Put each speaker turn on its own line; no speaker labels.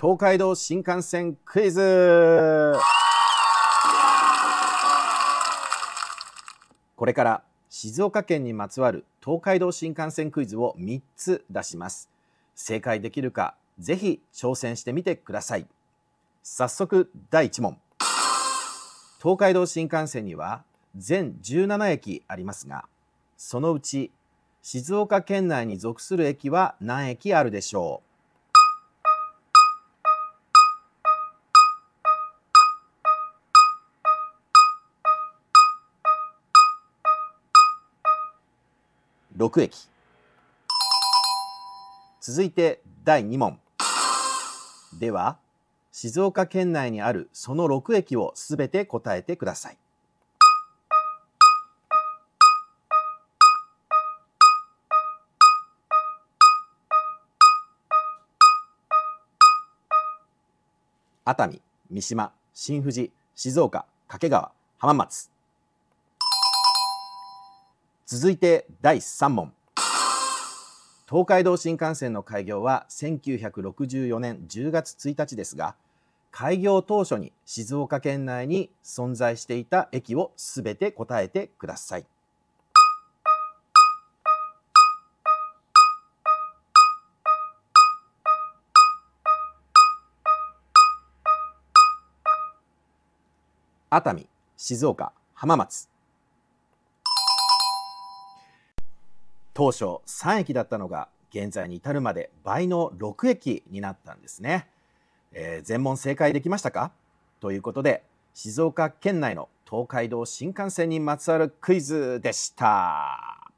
東海道新幹線クイズ。これから静岡県にまつわる東海道新幹線クイズを3つ出します。正解できるかぜひ挑戦してみてください。早速第1問。東海道新幹線には全17駅ありますがそのうち静岡県内に属する駅は何駅あるでしょう？6駅。続いて第2問。では静岡県内にあるその6駅をすべて答えてください。熱海、三島、新富士、静岡、掛川、浜松。続いて第3問。東海道新幹線の開業は1964年10月1日ですが、開業当初に静岡県内に存在していた駅をすべて答えてください。熱海、静岡、浜松。当初3駅だったのが現在に至るまで倍の6駅になったんですね。えー、全問正解できましたか？ということで静岡県内の東海道新幹線にまつわるクイズでした。